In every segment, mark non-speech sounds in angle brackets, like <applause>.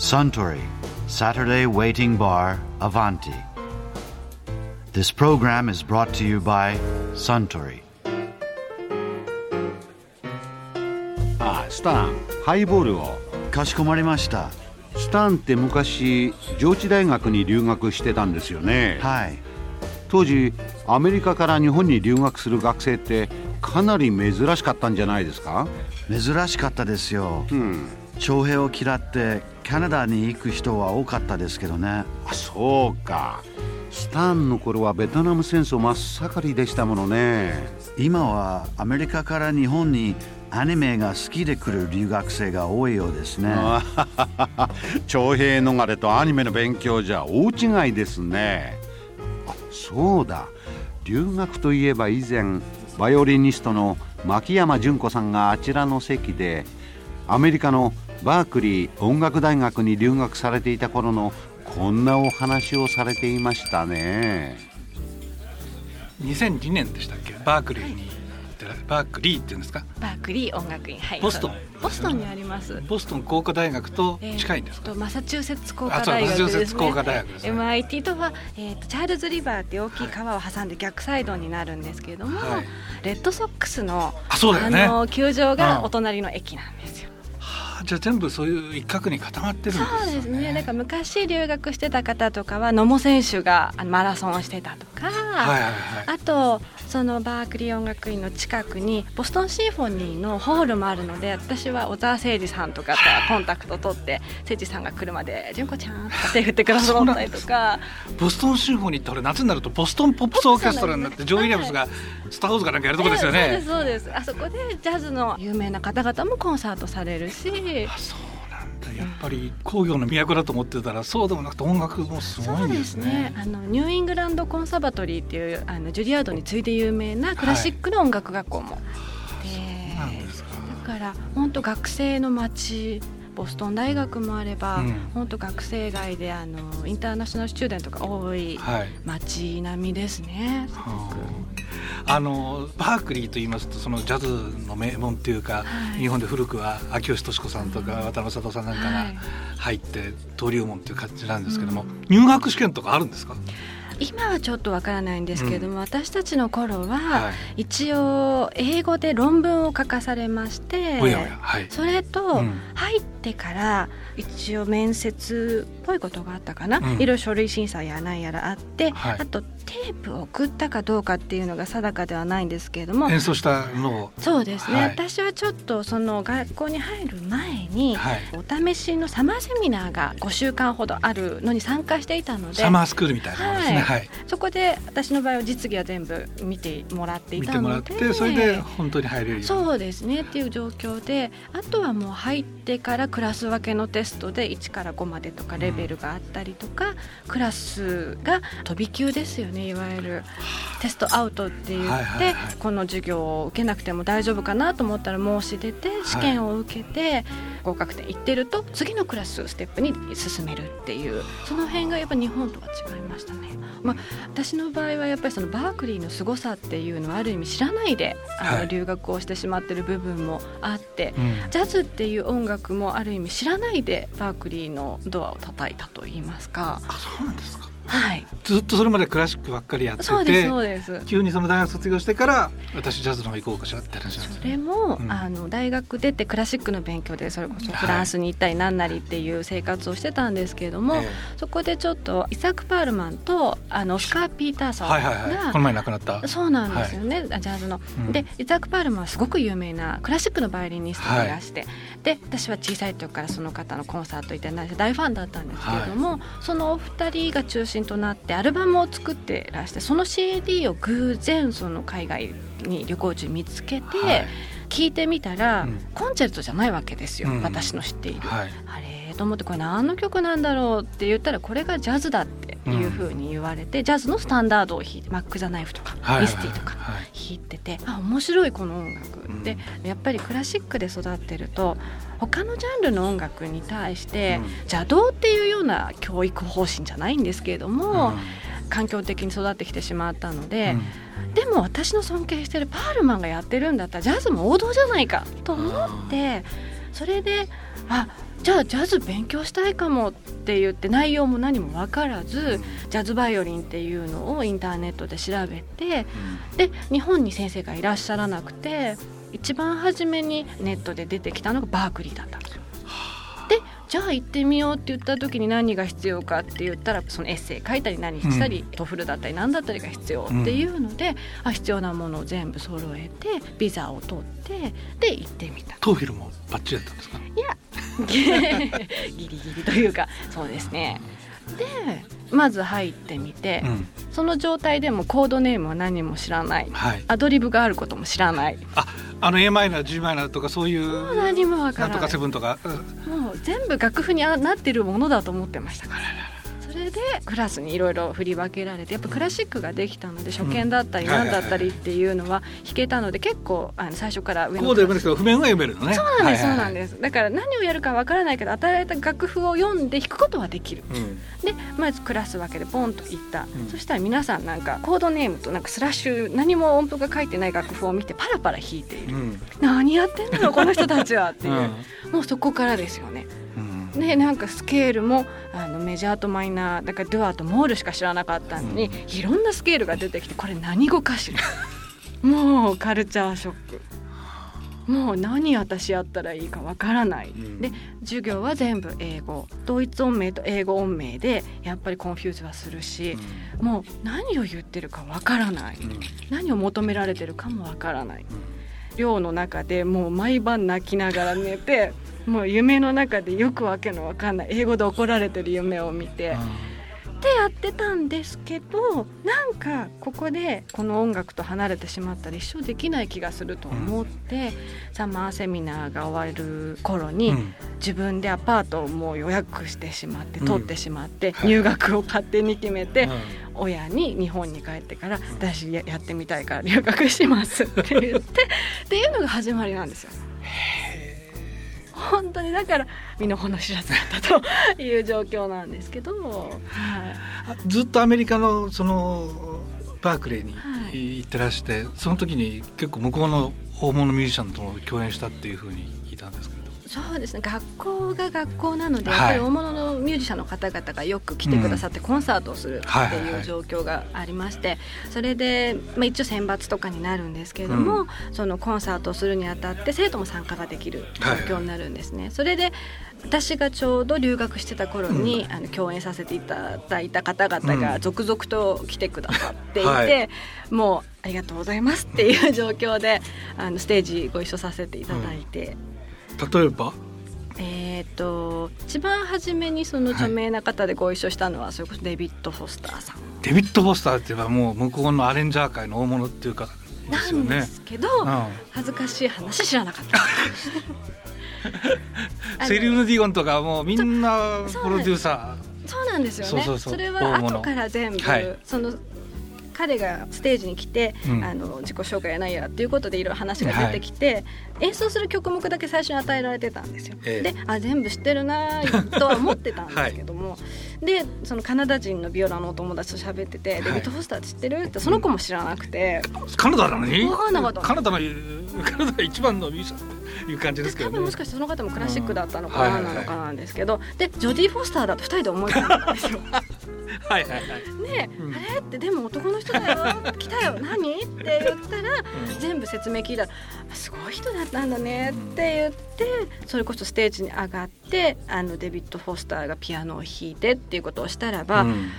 Suntory Saturday Waiting Bar Avanti. This program is brought to you by Suntory. あスタンハイボールをかしこまりました。スタンって昔上智大学に留学してたんですよねはい。当時アメリカから日本に留学する学生ってかなり珍しかったんじゃないですか？珍しかったですよ。うん徴兵を嫌ってカナダに行く人は多かったですけどね。あそうかスタンの頃はベトナム戦争真っ盛りでしたものね今はアメリカから日本にアニメが好きで来る留学生が多いようですね。<laughs> 徴兵逃れとアニメの勉強じゃ大違いですねあそうだ留学といえば以前バイオリニストの牧山純子さんがあちらの席でアメリカのバークリー音楽大学に留学されていた頃のこんなお話をされていましたね。2002年でしたっけ？バークリーに行ってバークリーっていうんですか？バークリー音楽院はい。ボストン。ボストンにあります。ボストン工科大学と近いんですか、えーとマサチューセッツ工科大学マサチューセッツですね工科大学ですね。MIT とは、えー、とチャールズリバーっていう大きい川を挟んで逆サイドになるんですけれども、はい。レッドソックスのあそうだよね。の球場うん。がお隣の駅なんですよ。はあじゃあ全部そういう一角に固まってるんですよね。そうですね。なんか昔留学してた方とかは野茂選手がマラソンをしてたとか、はいはいはい。あとそのバークリー音楽院の近くにボストンシンフォニーのホールもあるので私は小沢誠二さんとかとコンタクト取って <laughs> 誠二さんが来るまで「純子ちゃん」とか手振ってくださったりとか。ボストンシンフォニーって俺夏になるとボストンポップスオーケストラになってジョー・ウィリアムスがスター・ウォーズかなんかやるとこですよね。ええそうですそうです。あそこでジャズの有名な方々もコンサートされるしあそうなんだ。やっぱり工業の都だと思ってたらそうでもなくて音楽もすごいんですね。あのニューイングランドコンサバトリーっていうあのジュリアードに次いで有名なクラシックの音楽学校も、でなんでだから本当学生の街ボストン大学もあれば、うん。本当学生街であのインターナショナルスチューデントが多いはい。街並みですね。はあ。あのバークリーと言いますとそのジャズの名門っていうか、はい。日本で古くは秋吉敏子さんとか渡辺里さんなんかがはい。入って登竜門っていう感じなんですけども、入学試験とかあるんですか？今はちょっとわからないんですけれども、私たちの頃は、はい。一応英語で論文を書かされましておやおやはい。それとうん。入ってから一応面接っぽいことがあったかな、うん。いろいろ書類審査やなんやらあって、はい。あとテープを送ったかどうかっていうのが定かではないんですけれども。演奏したのを。そうですね、はい。私はちょっとその学校に入る前に、はい。お試しのサマーセミナーが5週間ほどあるのに参加していたので。サマースクールみたいなものですね。ははい。い、そこで私の場合は実技は全部見てもらってい見てもらったのでてそれで本当に入れるそうですね。っていう状況であとはもう入ってからクラス分けのテストで1から5までとかレベルがあったりとか、クラスが飛び級ですよねいわゆる。テストアウトって言って、この授業を受けなくても大丈夫かなと思ったら申し出て試験を受けて、合格点いってると次のクラスステップに進めるっていうその辺がやっぱ日本とは違いましたね。まあ、私の場合はやっぱりそのバークリーの凄さっていうのはある意味知らないであのはい留学をしてしまってる部分もあって、うんジャズっていう音楽もある意味知らないでバークリーのドアを叩いたと言いますか。あそうなんですかはい、ずっとそれまでクラシックばっかりやってそうですてそうです。急にその大学卒業してから私ジャズの方行こうかしらって話なんですそねれも、うん。あの大学出てクラシックの勉強でそれこそフランスに行ったりなんなりっていう生活をしてたんですけれども、えそこでちょっとイサク・パールマンとあのオスカー・ピーターソンが、えはいはいはい。この前亡くなった。そうなんですよね、ジャズの。うん。でイザーク・パールマンはすごく有名なクラシックのバイオリニストでいらして、で私は小さい時からその方のコンサート行って大ファンだったんですけれども、そのお二人が中心となってアルバムを作ってらしてその CD を偶然その海外に旅行中見つけて、はい。聞いてみたら、うん。コンチェルトじゃないわけですよ、うん。私の知っている。はい。あれと思ってこれ何の曲なんだろうって言ったらこれがジャズだっていうふうに言われて、ジャズのスタンダードを弾いてマック・ザ・ナイフとか、はいミスティとかはい弾いててあ面白いこの音楽、うん。でやっぱりクラシックで育ってると他のジャンルの音楽に対して、うん。邪道っていうような教育方針じゃないんですけれども、環境的に育ってきてしまったので、でも私の尊敬してるパールマンがやってるんだったらジャズも王道じゃないかと思ってそれであじじゃあジャズ勉強したいかもって言って内容も何も分からずジャズバイオリンっていうのをインターネットで調べてで日本に先生がいらっしゃらなくて一番初めにネットで出てきたのがバークリーだったんですよ。でじゃあ行ってみようって言った時に何が必要かって言ったらそのエッセイ書いたり何したり、 TOEFL だったり何だったりが必要っていうので、あ必要なものを全部揃えてビザを取ってで行ってみた。 TOEFL もバッチリだったんですか？いやギリギリというかそうですね。でまず入ってみて、うん。その状態でもコードネームは何も知らない。はい。アドリブがあることも知らない。ああの a マイナー G マイナーとかそういう何もわかなんとからないセブンとか。うん。もう全部楽譜にあなってるものだと思ってましたから。それでクラスにいろいろ振り分けられてやっぱクラシックができたので初見だったりうん何だったりっていうのは弾けたので結構あの最初から上ここで読めるけど譜面は読めるのね。そうなんです、そうなんす、です。だから何をやるかわからないけど与えられた楽譜を読んで弾くことはできる。うん。でまずクラス分けでポンと行った、ん。そしたら皆さんなんかコードネームとなんかスラッシュ何も音符が書いてない楽譜を見てパラパラ弾いている、うん。何やってんだろうこの人たちはっていう、<laughs> うん。もうそこからですよね。うんでなんかスケールもあのメジャーとマイナーだから Dur と Moll しか知らなかったのに、いろんなスケールが出てきてこれ何語かしら。もうカルチャーショック。もう何私やったらいいかわからない、ん。で授業は全部英語。ドイツ音名と英語音名でやっぱり confuse はするし、もう何を言ってるかわからない、何を求められてるかもわからない、寮の中でもう毎晩泣きながら寝てもう夢の中でよくわけのわかんない。英語で怒られてる夢を見て、ってやってたんですけどなんかここでこの音楽と離れてしまったら一生できない気がすると思って、サマーセミナーが終わる頃に、うん。自分でアパートをもう予約してしまってうん。取ってしまって、はい入学を勝手に決めて、うん。親に日本に帰ってから私ややってみたいから留学しますって言って <laughs> っていうのが始まりなんですよ。本当にだから身の程知らずだったという状況なんですけど、はい、ずっとアメリカのそのバークレーにはい。行ってらして、その時に結構向こうの大物ミュージシャンとも共演したっていうふうに聞いたんですけどそうですね。学校が学校なので、はい。やっぱり大物のミュージシャンの方々がよく来てくださってコンサートをするってはいはいはい。いう状況がありましてそれで、まあ、一応選抜とかになるんですけれども、うそのコンサートをするにあたって生徒も参加ができる状況になるんですね。それで私がちょうど留学してた頃に、あの共演させていただいた方々が続々と来てくださっていて、はい。もうありがとうございますっていう状況であのステージご一緒させていただいて。例えば？えー、と一番初めにその著名な方でご一緒したのは、それこそデビッド・フォスターさん。デビッド・フォスターって言えばもう向こうのアレンジャー界の大物っていうかでなんですよね。すけど、うん。恥ずかしい話知らなかった。<laughs> セリウヌ・ディゴンとかもうみんなプロデューサそうなんですよね。それは後から全部、はい。その彼がステージに来て、うん。あの自己紹介やないやっていうことでいろいろ話が出てきて、演奏する曲目だけ最初に与えられてたんですよ。ええ。であ全部知ってるなとは思ってたんですけども、<laughs> でそのカナダ人のビオラのお友達と喋ってて「いデビッド・フォスター知ってる?」ってその子も知らなくて。ーカナダなのに？わかんなかったカナダのカナダが一番のミュージシャンという感じですけどね。多分もしかしてその方もクラシックだったのかななのかなんですけど、でジョディ・フォスターだと2人で思い込んだんですよ。<laughs> はいはいはい。ね、うん。あれってでも男の人だよ。<laughs> 来たよ。何？って言ったら、全部説明聞いたらあすごい人だったんだねって言ってそれこそステージに上がってあのデビッド・フォスターがピアノを弾いてっていうことをしたらば、うん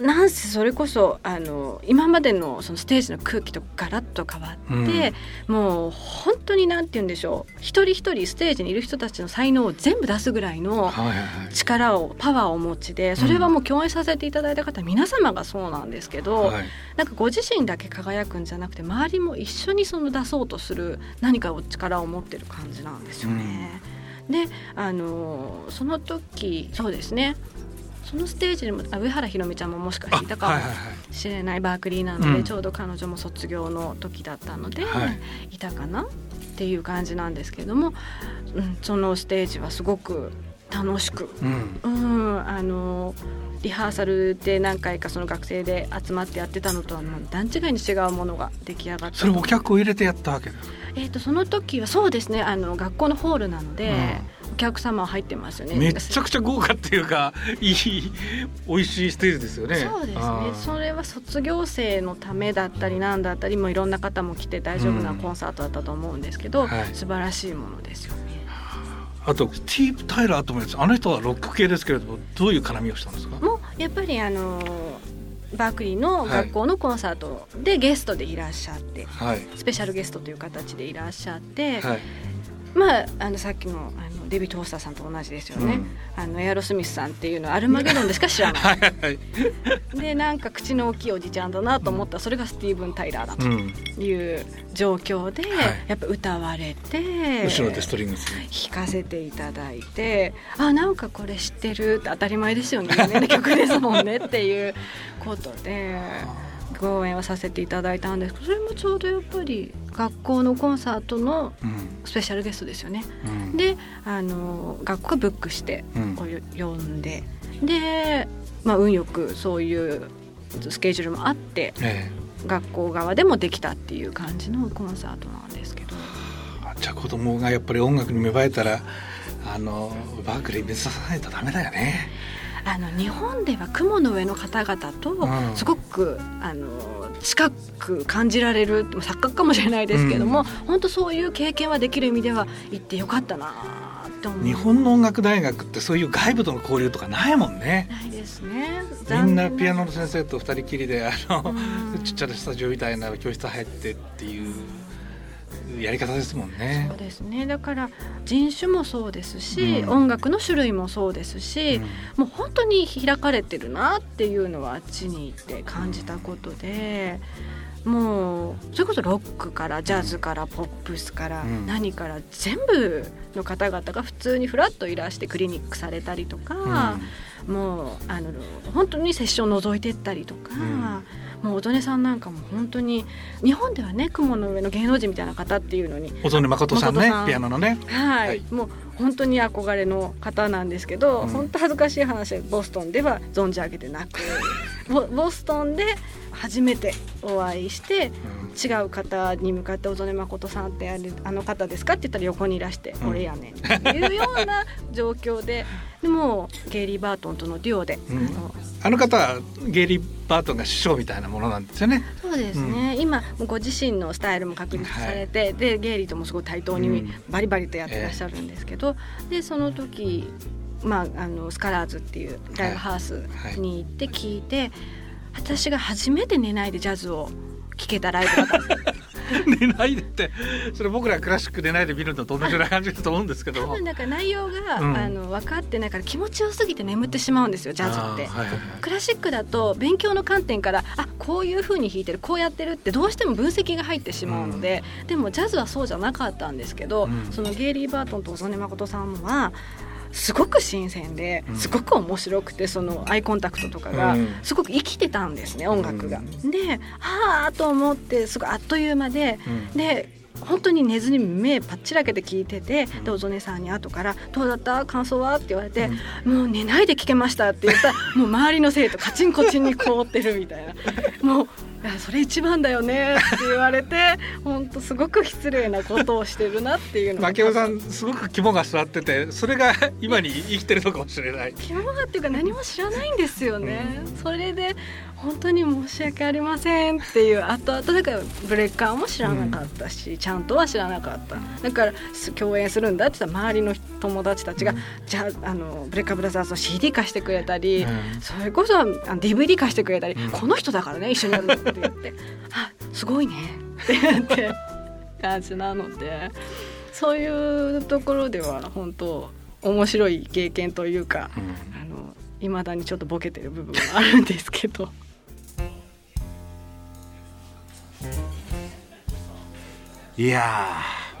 なんせそれこそあの今までのそのステージの空気とガラッと変わって、もう本当になんて言うんでしょう。一人一人ステージにいる人たちの才能を全部出すぐらいの力をパワーをお持ちでそれはもう共演させていただいた方、皆様がそうなんですけど、はい。なんかご自身だけ輝くんじゃなくて周りも一緒にその出そうとする何かを力を持ってる感じなんですよね。であのその時そうですねそのステージにもあ上原ひろみちゃんももしかしていたかもあはいはいはいしれないバークリーなので、うん。ちょうど彼女も卒業の時だったので、はい。い、たかなっていう感じなんですけれども、うん、そのステージはすごく楽しくうん。うん、あのリハーサルで何回かその学生で集まってやってたのとはもう段違いに違うものが出来上がったそれお客を入れてやったわけですえー、とその時はそうですねあの学校のホールなので、お客様入ってますよね。めちゃくちゃ豪華っていうかいい美味しいステージですよね。そうですね。それは卒業生のためだったりなんだったりもいろんな方も来て大丈夫なコンサートだったと思うんですけど、うんはい、素晴らしいものですよね。あとティープ・タイラーともあの人はロック系ですけれどもどういう絡みをしたんですか？もうやっぱりあのバークリーの学校のコンサートでゲストでいらっしゃって、はい、スペシャルゲストという形でいらっしゃって、はい、まああのさっきのあのデビッド・スターさんと同じですよね、うん、あのエアロスミスさんっていうのはアルマゲドンでしか知らないはい、でなんか口の大きいおじちゃんだなと思った。らそれがスティーブン・タイラーだという状況で、やっぱ歌われて後ろでストリングス。弾かせていただいてあなんかこれ知ってるって当たり前ですよね。有名な曲ですもんねっていうことで。講演をさせていただいたんですけどそれもちょうどやっぱり学校のコンサートのスペシャルゲストですよね。うん、であの学校がブックして呼んで、うん、で、まあ、運よくそういうスケジュールもあって、ええ、学校側でもできたっていう感じのコンサートなんですけど。じゃあ子供がやっぱり音楽に芽生えたらあのバークリー目指さないとダメだよね。あの日本では雲の上の方々とすごく、うん、あの近く感じられる錯覚かもしれないですけども、うん、本当そういう経験はできる意味では行ってよかったな日本の音楽大学ってそういう外部との交流とかないもんね。ないですね。みんなピアノの先生と二人きりであの、うん、ちっちゃなスタジオみたいな教室入ってっていうやり方ですもんね。そうですね。だから人種もそうですし、うん、音楽の種類もそうですし、うん、もう本当に開かれてるなっていうのはあっちに行って感じたことで。もうそれこそロックからジャズからポップスから何から全部の方々が普通にフラッといらしてクリニックされたりとか、うん、もうあの本当にセッション覗いてったりとか、もう音音さんなんかも本当に日本ではね雲の上の芸能人みたいな方っていうのに音音誠さんねピアノのね。はい、はい、もう本当に憧れの方なんですけど、うん、本当恥ずかしい話ボストンでは存じ上げてなくボボストンで初めてお会いして、違う方に向かって「小曽根誠さんってあれあの方ですか?」って言ったら横にいらして「俺やねん」っていうような状況で <laughs> でもゲイリー・バートンとのデュオで、うん、あの方はゲイリー・バートンが師匠みたいなものなんですよね。そうですね、うん、今ご自身のスタイルも確立されて、はい、でゲイリーともすごい対等にバリバリとやってらっしゃるんですけど、うん、でその時まあ、あのスカラーズっていうライブハウスに行って聞いて、はいはい、私が初めて寝ないでジャズを聴けたライブだったんです寝ないでって。それ僕らクラシック寝ないで見るのと同じような感じだと思うんですけど。多分なんか内容が、うん、あの分かってないから気持ちよすぎて眠ってしまうんですよジャズって、はいはいはい、クラシックだと勉強の観点からあこういうふうに弾いてるこうやってるってどうしても分析が入ってしまうので、うん、でもジャズはそうじゃなかったんですけど、うん、そのゲイリー・バートンと小曽根誠さんはすごく新鮮ですごく面白くてそのアイコンタクトとかがすごく生きてたんですね音楽が。ではあと思ってすごいあっという間で、で本当に寝ずに目パッチラけて聞いてて、でおぞねさんに後から「どうだった？感想は?」って言われて、もう寝ないで聞けました」って言ったら <laughs> もう周りの生徒カチンコチンに凍ってるみたいな。<laughs> もうやそれ一番だよね。って言われて本当すごく失礼なことをしてるなっていうの牧雄さんすごく肝が座っててそれが今に生きてるのかもしれない。肝がっていうか何も知らないんですよね、うん、それで本当に申し訳ありませんっていう後々だからブレッカーも知らなかったし、うん、ちゃんとは知らなかった。だから共演するんだって言ったら周りの友達たちが、うん、じゃああのブレッカーブラザーズの CD 貸してくれたり、うん、それこそあの DVD 貸してくれたり、この人だからね一緒にやるって言って「<laughs> あすごいね」って言って感じなのでそういうところでは本当面白い経験というか、あの未だにちょっとボケてる部分はあるんですけど。いや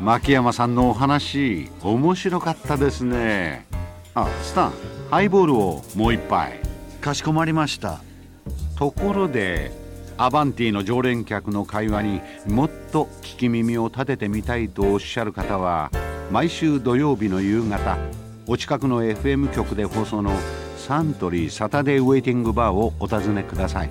牧山さんのお話面白かったですね。あスタンハイボールをもう一杯。かしこまりました。ところでアバンティの常連客の会話にもっと聞き耳を立ててみたいとおっしゃる方は毎週土曜日の夕方お近くの FM 局で放送のサントリーサタデーウェイティングバーをお尋ねください